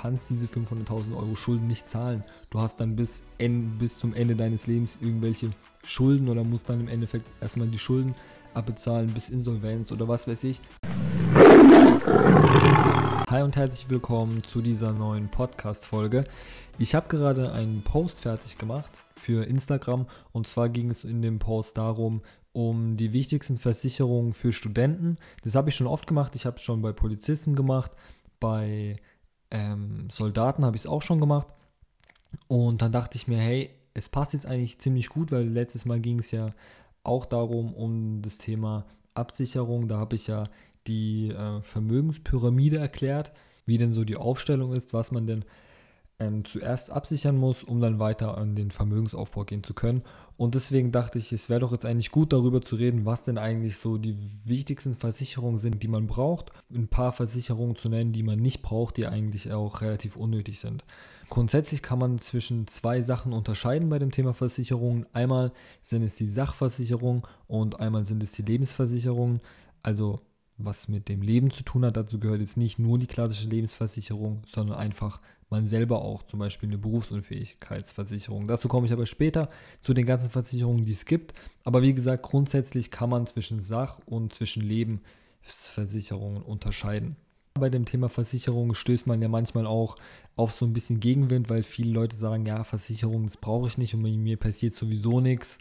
kannst diese 500.000 Euro Schulden nicht zahlen. Du hast dann bis, en, bis zum Ende deines Lebens irgendwelche Schulden oder musst dann im Endeffekt erstmal die Schulden abbezahlen bis Insolvenz oder was weiß ich. Hi und herzlich willkommen zu dieser neuen Podcast-Folge. Ich habe gerade einen Post fertig gemacht für Instagram und zwar ging es in dem Post darum, um die wichtigsten Versicherungen für Studenten. Das habe ich schon oft gemacht. Ich habe es schon bei Polizisten gemacht, bei ähm, Soldaten habe ich es auch schon gemacht. Und dann dachte ich mir, hey, es passt jetzt eigentlich ziemlich gut, weil letztes Mal ging es ja auch darum, um das Thema Absicherung. Da habe ich ja die äh, Vermögenspyramide erklärt, wie denn so die Aufstellung ist, was man denn ähm, zuerst absichern muss, um dann weiter an den Vermögensaufbau gehen zu können. Und deswegen dachte ich, es wäre doch jetzt eigentlich gut darüber zu reden, was denn eigentlich so die wichtigsten Versicherungen sind, die man braucht. Ein paar Versicherungen zu nennen, die man nicht braucht, die eigentlich auch relativ unnötig sind. Grundsätzlich kann man zwischen zwei Sachen unterscheiden bei dem Thema Versicherungen. Einmal sind es die Sachversicherungen und einmal sind es die Lebensversicherungen. Also was mit dem Leben zu tun hat. Dazu gehört jetzt nicht nur die klassische Lebensversicherung, sondern einfach man selber auch, zum Beispiel eine Berufsunfähigkeitsversicherung. Dazu komme ich aber später zu den ganzen Versicherungen, die es gibt. Aber wie gesagt, grundsätzlich kann man zwischen Sach- und zwischen Lebensversicherungen unterscheiden. Bei dem Thema Versicherung stößt man ja manchmal auch auf so ein bisschen Gegenwind, weil viele Leute sagen, ja, Versicherung, das brauche ich nicht und mir passiert sowieso nichts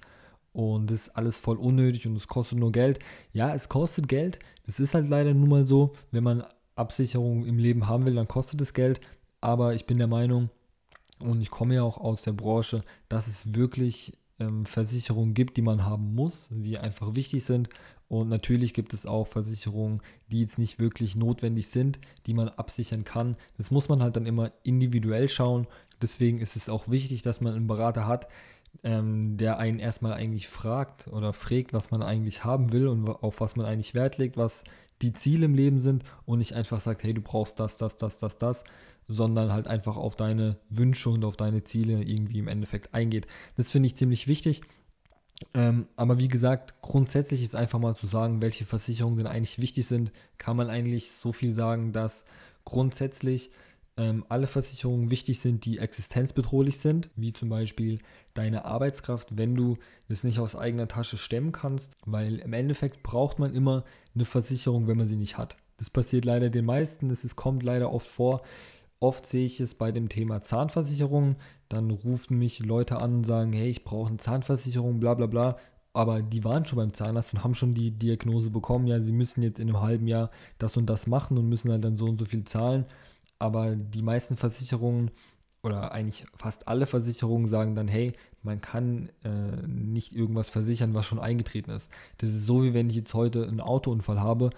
und das ist alles voll unnötig und es kostet nur Geld. Ja, es kostet Geld. Das ist halt leider nun mal so, wenn man Absicherung im Leben haben will, dann kostet es Geld. Aber ich bin der Meinung, und ich komme ja auch aus der Branche, dass es wirklich ähm, Versicherungen gibt, die man haben muss, die einfach wichtig sind. Und natürlich gibt es auch Versicherungen, die jetzt nicht wirklich notwendig sind, die man absichern kann. Das muss man halt dann immer individuell schauen. Deswegen ist es auch wichtig, dass man einen Berater hat, ähm, der einen erstmal eigentlich fragt oder fragt, was man eigentlich haben will und auf was man eigentlich Wert legt, was die Ziele im Leben sind und nicht einfach sagt, hey, du brauchst das, das, das, das, das, sondern halt einfach auf deine Wünsche und auf deine Ziele irgendwie im Endeffekt eingeht. Das finde ich ziemlich wichtig. Ähm, aber wie gesagt, grundsätzlich jetzt einfach mal zu sagen, welche Versicherungen denn eigentlich wichtig sind, kann man eigentlich so viel sagen, dass grundsätzlich ähm, alle Versicherungen wichtig sind, die existenzbedrohlich sind, wie zum Beispiel deine Arbeitskraft, wenn du das nicht aus eigener Tasche stemmen kannst, weil im Endeffekt braucht man immer eine Versicherung, wenn man sie nicht hat. Das passiert leider den meisten, es kommt leider oft vor. Oft sehe ich es bei dem Thema Zahnversicherung, dann rufen mich Leute an und sagen, hey, ich brauche eine Zahnversicherung, bla bla bla. Aber die waren schon beim Zahnarzt und haben schon die Diagnose bekommen, ja, sie müssen jetzt in einem halben Jahr das und das machen und müssen halt dann so und so viel zahlen. Aber die meisten Versicherungen oder eigentlich fast alle Versicherungen sagen dann, hey, man kann äh, nicht irgendwas versichern, was schon eingetreten ist. Das ist so, wie wenn ich jetzt heute einen Autounfall habe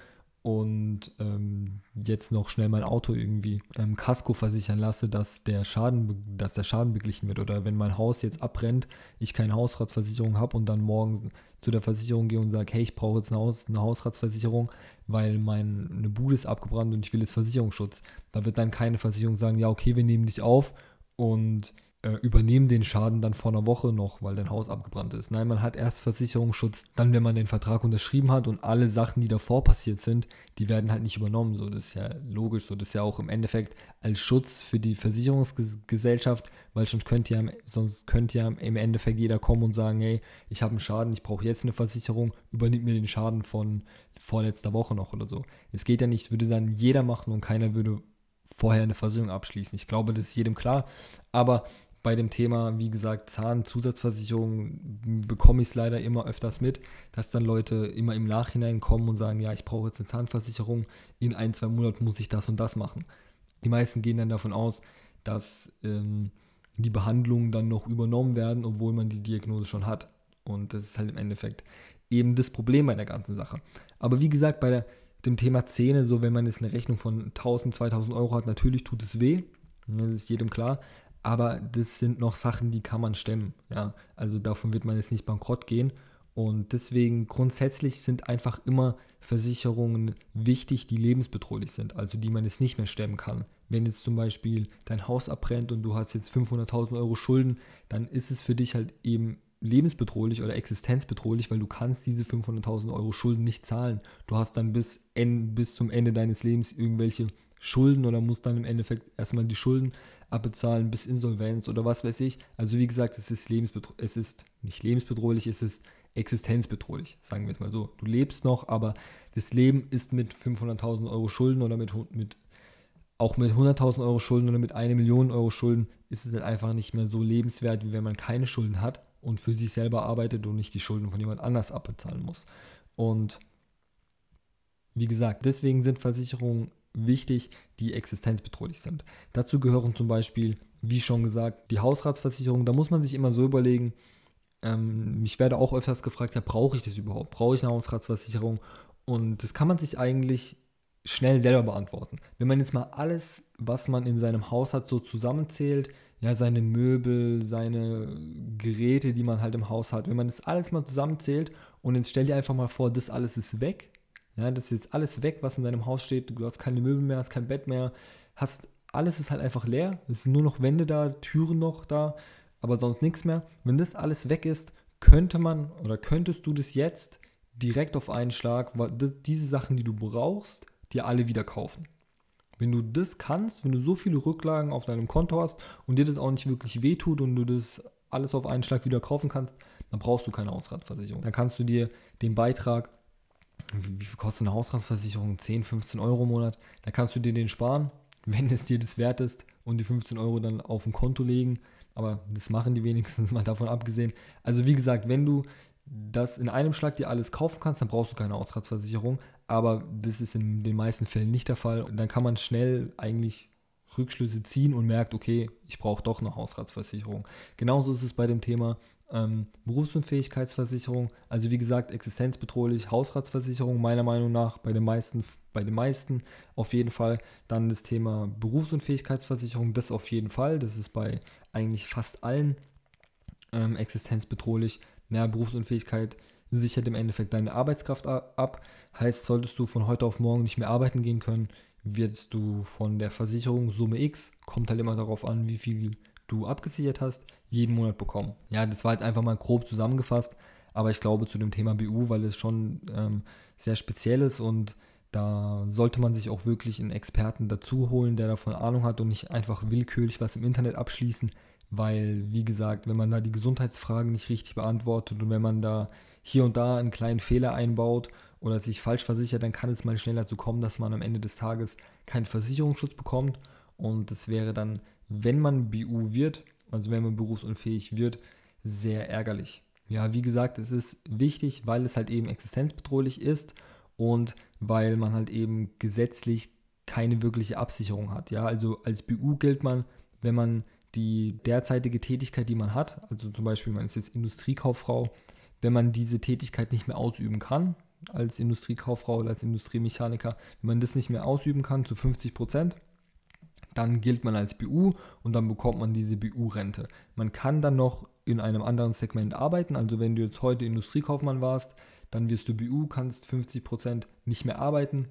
und ähm, jetzt noch schnell mein Auto irgendwie ähm, Kasko versichern lasse, dass der Schaden, dass der Schaden beglichen wird. Oder wenn mein Haus jetzt abbrennt, ich keine Hausratsversicherung habe und dann morgen zu der Versicherung gehe und sage, hey, ich brauche jetzt eine, Haus, eine Hausratsversicherung, weil meine Bude ist abgebrannt und ich will jetzt Versicherungsschutz. Da wird dann keine Versicherung sagen, ja, okay, wir nehmen dich auf und äh, übernehmen den Schaden dann vor einer Woche noch, weil dein Haus abgebrannt ist. Nein, man hat erst Versicherungsschutz, dann wenn man den Vertrag unterschrieben hat und alle Sachen, die davor passiert sind, die werden halt nicht übernommen. So, das ist ja logisch, so das ist ja auch im Endeffekt als Schutz für die Versicherungsgesellschaft, weil sonst könnte ja, sonst könnte ja im Endeffekt jeder kommen und sagen, hey, ich habe einen Schaden, ich brauche jetzt eine Versicherung, übernimmt mir den Schaden von vorletzter Woche noch oder so. Es geht ja nicht, würde dann jeder machen und keiner würde vorher eine Versicherung abschließen. Ich glaube, das ist jedem klar. Aber bei dem Thema, wie gesagt, Zahnzusatzversicherung bekomme ich es leider immer öfters mit, dass dann Leute immer im Nachhinein kommen und sagen, ja, ich brauche jetzt eine Zahnversicherung, in ein, zwei Monaten muss ich das und das machen. Die meisten gehen dann davon aus, dass ähm, die Behandlungen dann noch übernommen werden, obwohl man die Diagnose schon hat. Und das ist halt im Endeffekt eben das Problem bei der ganzen Sache. Aber wie gesagt, bei der, dem Thema Zähne, so wenn man jetzt eine Rechnung von 1000, 2000 Euro hat, natürlich tut es weh. Das ist jedem klar aber das sind noch Sachen, die kann man stemmen. Ja? Also davon wird man jetzt nicht bankrott gehen. Und deswegen grundsätzlich sind einfach immer Versicherungen wichtig, die lebensbedrohlich sind, also die man jetzt nicht mehr stemmen kann. Wenn jetzt zum Beispiel dein Haus abbrennt und du hast jetzt 500.000 Euro Schulden, dann ist es für dich halt eben lebensbedrohlich oder existenzbedrohlich, weil du kannst diese 500.000 Euro Schulden nicht zahlen. Du hast dann bis, bis zum Ende deines Lebens irgendwelche Schulden oder muss dann im Endeffekt erstmal die Schulden abbezahlen bis Insolvenz oder was weiß ich. Also wie gesagt, es ist lebensbedrohlich, es ist nicht lebensbedrohlich, es ist existenzbedrohlich, sagen wir es mal so. Du lebst noch, aber das Leben ist mit 500.000 Euro Schulden oder mit, mit auch mit 100.000 Euro Schulden oder mit einer Million Euro Schulden ist es halt einfach nicht mehr so lebenswert, wie wenn man keine Schulden hat und für sich selber arbeitet und nicht die Schulden von jemand anders abbezahlen muss. Und wie gesagt, deswegen sind Versicherungen wichtig, die existenzbedrohlich sind. Dazu gehören zum Beispiel, wie schon gesagt, die Hausratsversicherung. Da muss man sich immer so überlegen, ähm, ich werde auch öfters gefragt, ja, brauche ich das überhaupt? Brauche ich eine Hausratsversicherung? Und das kann man sich eigentlich schnell selber beantworten. Wenn man jetzt mal alles, was man in seinem Haus hat, so zusammenzählt, ja, seine Möbel, seine Geräte, die man halt im Haus hat, wenn man das alles mal zusammenzählt und jetzt stell dir einfach mal vor, das alles ist weg, ja, das ist jetzt alles weg, was in deinem Haus steht, du hast keine Möbel mehr, hast kein Bett mehr, hast, alles ist halt einfach leer, es sind nur noch Wände da, Türen noch da, aber sonst nichts mehr. Wenn das alles weg ist, könnte man oder könntest du das jetzt direkt auf einen Schlag, diese Sachen, die du brauchst, dir alle wieder kaufen. Wenn du das kannst, wenn du so viele Rücklagen auf deinem Konto hast und dir das auch nicht wirklich wehtut und du das alles auf einen Schlag wieder kaufen kannst, dann brauchst du keine Hausratversicherung. Dann kannst du dir den Beitrag, wie viel kostet eine Hausratversicherung? 10, 15 Euro im Monat, dann kannst du dir den sparen, wenn es dir das wert ist und die 15 Euro dann auf ein Konto legen. Aber das machen die wenigstens mal davon abgesehen. Also wie gesagt, wenn du das in einem Schlag dir alles kaufen kannst, dann brauchst du keine Ausratsversicherung. Aber das ist in den meisten Fällen nicht der Fall. Und dann kann man schnell eigentlich Rückschlüsse ziehen und merkt, okay, ich brauche doch eine Hausratsversicherung. Genauso ist es bei dem Thema ähm, Berufsunfähigkeitsversicherung. Also wie gesagt, existenzbedrohlich, Hausratsversicherung meiner Meinung nach bei den meisten, bei den meisten auf jeden Fall. Dann das Thema Berufsunfähigkeitsversicherung, das auf jeden Fall. Das ist bei eigentlich fast allen ähm, existenzbedrohlich mehr Berufsunfähigkeit sichert im Endeffekt deine Arbeitskraft ab. Heißt, solltest du von heute auf morgen nicht mehr arbeiten gehen können, wirst du von der Versicherung Summe X, kommt halt immer darauf an, wie viel du abgesichert hast, jeden Monat bekommen. Ja, das war jetzt einfach mal grob zusammengefasst, aber ich glaube zu dem Thema BU, weil es schon ähm, sehr speziell ist und da sollte man sich auch wirklich einen Experten dazu holen, der davon Ahnung hat und nicht einfach willkürlich was im Internet abschließen, weil, wie gesagt, wenn man da die Gesundheitsfragen nicht richtig beantwortet und wenn man da hier und da einen kleinen Fehler einbaut oder sich falsch versichert, dann kann es mal schnell dazu kommen, dass man am Ende des Tages keinen Versicherungsschutz bekommt. Und das wäre dann, wenn man BU wird, also wenn man berufsunfähig wird, sehr ärgerlich. Ja, wie gesagt, es ist wichtig, weil es halt eben existenzbedrohlich ist und weil man halt eben gesetzlich keine wirkliche Absicherung hat. Ja, also als BU gilt man, wenn man die derzeitige Tätigkeit, die man hat, also zum Beispiel man ist jetzt Industriekauffrau, wenn man diese Tätigkeit nicht mehr ausüben kann, als Industriekauffrau oder als Industriemechaniker, wenn man das nicht mehr ausüben kann zu 50 Prozent, dann gilt man als BU und dann bekommt man diese BU-Rente. Man kann dann noch in einem anderen Segment arbeiten, also wenn du jetzt heute Industriekaufmann warst, dann wirst du BU, kannst 50 Prozent nicht mehr arbeiten.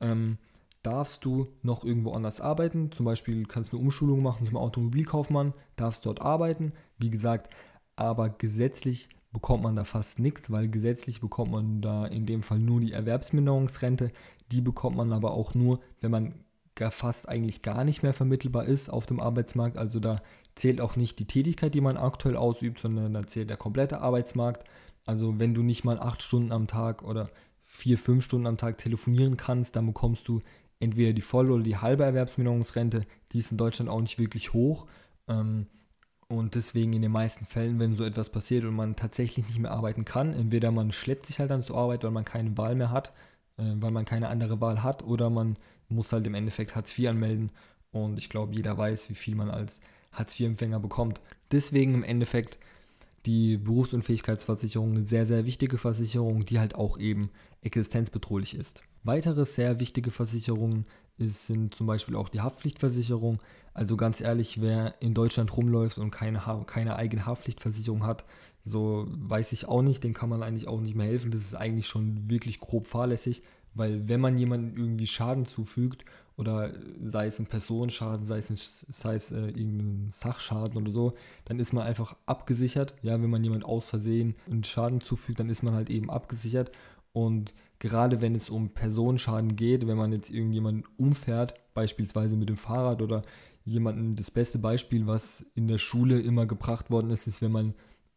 Ähm, darfst du noch irgendwo anders arbeiten. Zum Beispiel kannst du eine Umschulung machen zum Automobilkaufmann, darfst dort arbeiten. Wie gesagt, aber gesetzlich bekommt man da fast nichts, weil gesetzlich bekommt man da in dem Fall nur die Erwerbsminderungsrente. Die bekommt man aber auch nur, wenn man fast eigentlich gar nicht mehr vermittelbar ist auf dem Arbeitsmarkt. Also da zählt auch nicht die Tätigkeit, die man aktuell ausübt, sondern da zählt der komplette Arbeitsmarkt. Also wenn du nicht mal acht Stunden am Tag oder vier, fünf Stunden am Tag telefonieren kannst, dann bekommst du entweder die volle oder die halbe Erwerbsminderungsrente, die ist in Deutschland auch nicht wirklich hoch. Ähm, und deswegen in den meisten Fällen, wenn so etwas passiert und man tatsächlich nicht mehr arbeiten kann, entweder man schleppt sich halt dann zur Arbeit, weil man keine Wahl mehr hat, weil man keine andere Wahl hat, oder man muss halt im Endeffekt Hartz IV anmelden. Und ich glaube, jeder weiß, wie viel man als Hartz IV-Empfänger bekommt. Deswegen im Endeffekt die Berufsunfähigkeitsversicherung eine sehr, sehr wichtige Versicherung, die halt auch eben existenzbedrohlich ist. Weitere sehr wichtige Versicherungen ist, sind zum Beispiel auch die Haftpflichtversicherung. Also ganz ehrlich, wer in Deutschland rumläuft und keine, keine eigene Haftpflichtversicherung hat, so weiß ich auch nicht, den kann man eigentlich auch nicht mehr helfen. Das ist eigentlich schon wirklich grob fahrlässig, weil wenn man jemandem irgendwie Schaden zufügt oder sei es ein Personenschaden, sei es, ein, sei es äh, irgendein Sachschaden oder so, dann ist man einfach abgesichert. Ja, wenn man jemand aus Versehen einen Schaden zufügt, dann ist man halt eben abgesichert und gerade wenn es um Personenschaden geht, wenn man jetzt irgendjemanden umfährt, beispielsweise mit dem Fahrrad oder jemanden, das beste Beispiel, was in der Schule immer gebracht worden ist, ist, wenn man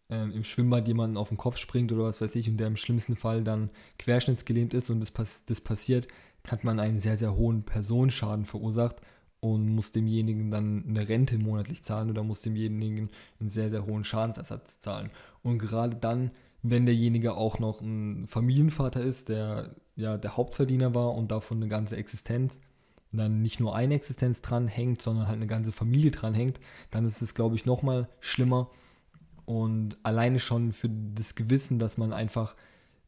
ähm, im Schwimmbad jemanden auf den Kopf springt oder was weiß ich und der im schlimmsten Fall dann querschnittsgelähmt ist und das, pass das passiert, hat man einen sehr, sehr hohen Personenschaden verursacht und muss demjenigen dann eine Rente monatlich zahlen oder muss demjenigen einen sehr, sehr hohen Schadensersatz zahlen. Und gerade dann, wenn derjenige auch noch ein Familienvater ist, der ja der Hauptverdiener war und davon eine ganze Existenz, dann nicht nur eine Existenz dran hängt, sondern halt eine ganze Familie dran hängt, dann ist es, glaube ich, nochmal schlimmer. Und alleine schon für das Gewissen, dass man einfach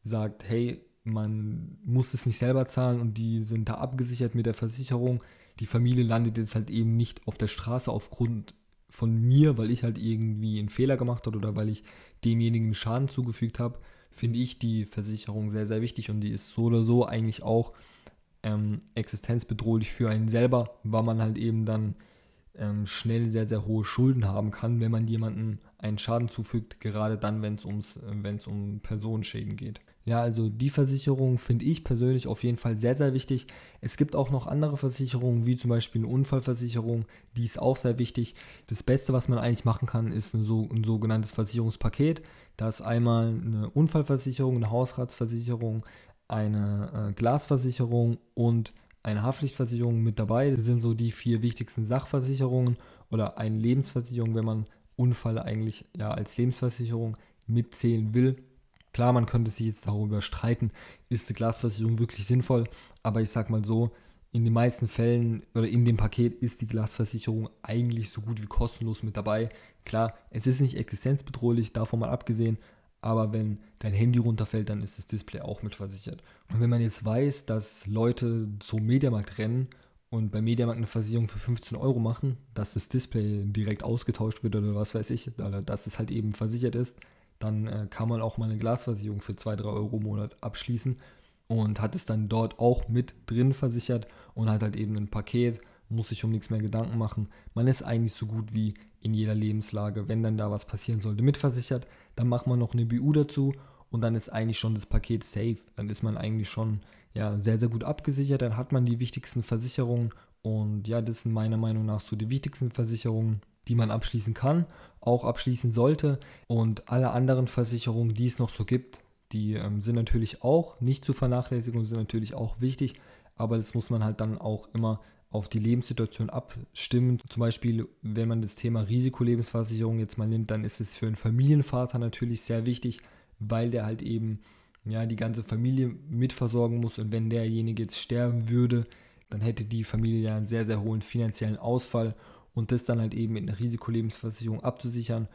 sagt, hey, man muss es nicht selber zahlen und die sind da abgesichert mit der Versicherung. Die Familie landet jetzt halt eben nicht auf der Straße aufgrund von mir, weil ich halt irgendwie einen Fehler gemacht habe oder weil ich demjenigen Schaden zugefügt habe, finde ich die Versicherung sehr, sehr wichtig und die ist so oder so eigentlich auch ähm, existenzbedrohlich für einen selber, weil man halt eben dann ähm, schnell sehr, sehr hohe Schulden haben kann, wenn man jemandem einen Schaden zufügt, gerade dann, wenn es äh, um Personenschäden geht. Ja, also die Versicherung finde ich persönlich auf jeden Fall sehr, sehr wichtig. Es gibt auch noch andere Versicherungen, wie zum Beispiel eine Unfallversicherung, die ist auch sehr wichtig. Das Beste, was man eigentlich machen kann, ist ein, so, ein sogenanntes Versicherungspaket. Da ist einmal eine Unfallversicherung, eine Hausratsversicherung, eine äh, Glasversicherung und eine Haftpflichtversicherung mit dabei. Das sind so die vier wichtigsten Sachversicherungen oder eine Lebensversicherung, wenn man Unfall eigentlich ja als Lebensversicherung mitzählen will. Klar, man könnte sich jetzt darüber streiten, ist die Glasversicherung wirklich sinnvoll, aber ich sag mal so, in den meisten Fällen oder in dem Paket ist die Glasversicherung eigentlich so gut wie kostenlos mit dabei. Klar, es ist nicht existenzbedrohlich, davon mal abgesehen, aber wenn dein Handy runterfällt, dann ist das Display auch mit versichert. Und wenn man jetzt weiß, dass Leute zum Mediamarkt rennen und bei Mediamarkt eine Versicherung für 15 Euro machen, dass das Display direkt ausgetauscht wird oder was weiß ich, dass es halt eben versichert ist, dann äh, kann man auch mal eine Glasversicherung für 2, 3 Euro im Monat abschließen und hat es dann dort auch mit drin versichert und hat halt eben ein Paket, muss sich um nichts mehr Gedanken machen. Man ist eigentlich so gut wie in jeder Lebenslage, wenn dann da was passieren sollte, mitversichert. Dann macht man noch eine BU dazu und dann ist eigentlich schon das Paket safe. Dann ist man eigentlich schon ja, sehr, sehr gut abgesichert. Dann hat man die wichtigsten Versicherungen und ja, das sind meiner Meinung nach so die wichtigsten Versicherungen die man abschließen kann, auch abschließen sollte. Und alle anderen Versicherungen, die es noch so gibt, die ähm, sind natürlich auch nicht zu vernachlässigen und sind natürlich auch wichtig, aber das muss man halt dann auch immer auf die Lebenssituation abstimmen. Zum Beispiel, wenn man das Thema Risikolebensversicherung jetzt mal nimmt, dann ist es für einen Familienvater natürlich sehr wichtig, weil der halt eben ja die ganze Familie mitversorgen muss und wenn derjenige jetzt sterben würde, dann hätte die Familie ja einen sehr, sehr hohen finanziellen Ausfall und das dann halt eben mit einer Risikolebensversicherung abzusichern.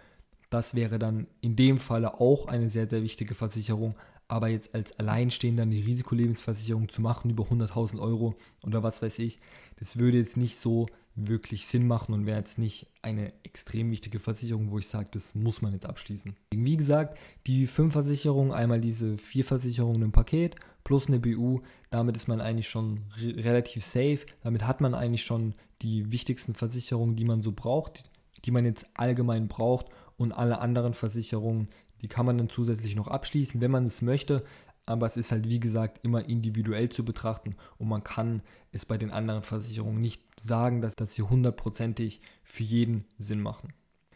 Das wäre dann in dem Falle auch eine sehr, sehr wichtige Versicherung. Aber jetzt als Alleinstehender eine Risikolebensversicherung zu machen über 100.000 Euro oder was weiß ich, das würde jetzt nicht so wirklich Sinn machen und wäre jetzt nicht eine extrem wichtige Versicherung, wo ich sage, das muss man jetzt abschließen. Wie gesagt, die fünf Versicherungen, einmal diese vier Versicherungen im Paket plus eine BU, damit ist man eigentlich schon re relativ safe. Damit hat man eigentlich schon die wichtigsten Versicherungen, die man so braucht, die man jetzt allgemein braucht und alle anderen Versicherungen, die kann man dann zusätzlich noch abschließen, wenn man es möchte. Aber es ist halt, wie gesagt, immer individuell zu betrachten und man kann es bei den anderen Versicherungen nicht sagen, dass, dass sie hundertprozentig für jeden Sinn machen.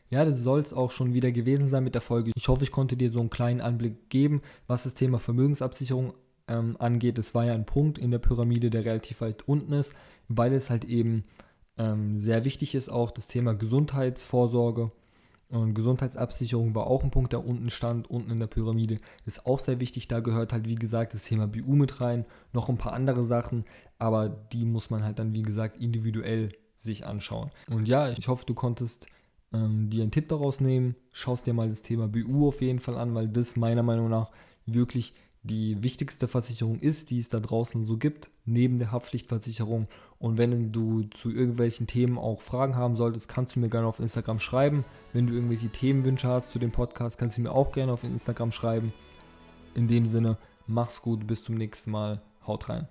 Ja, das soll es auch schon wieder gewesen sein mit der Folge. Ich hoffe, ich konnte dir so einen kleinen Anblick geben, was das Thema Vermögensabsicherung ähm, angeht. Es war ja ein Punkt in der Pyramide, der relativ weit unten ist, weil es halt eben ähm, sehr wichtig ist, auch das Thema Gesundheitsvorsorge und Gesundheitsabsicherung war auch ein Punkt, der unten stand, unten in der Pyramide. Ist auch sehr wichtig. Da gehört halt, wie gesagt, das Thema BU mit rein. Noch ein paar andere Sachen, aber die muss man halt dann, wie gesagt, individuell sich anschauen. Und ja, ich hoffe, du konntest ähm, dir einen Tipp daraus nehmen. Schaust dir mal das Thema BU auf jeden Fall an, weil das meiner Meinung nach wirklich die wichtigste Versicherung ist, die es da draußen so gibt, neben der Haftpflichtversicherung. Und wenn du zu irgendwelchen Themen auch Fragen haben solltest, kannst du mir gerne auf Instagram schreiben. Wenn du irgendwelche Themenwünsche hast zu dem Podcast, kannst du mir auch gerne auf Instagram schreiben. In dem Sinne, mach's gut, bis zum nächsten Mal, haut rein.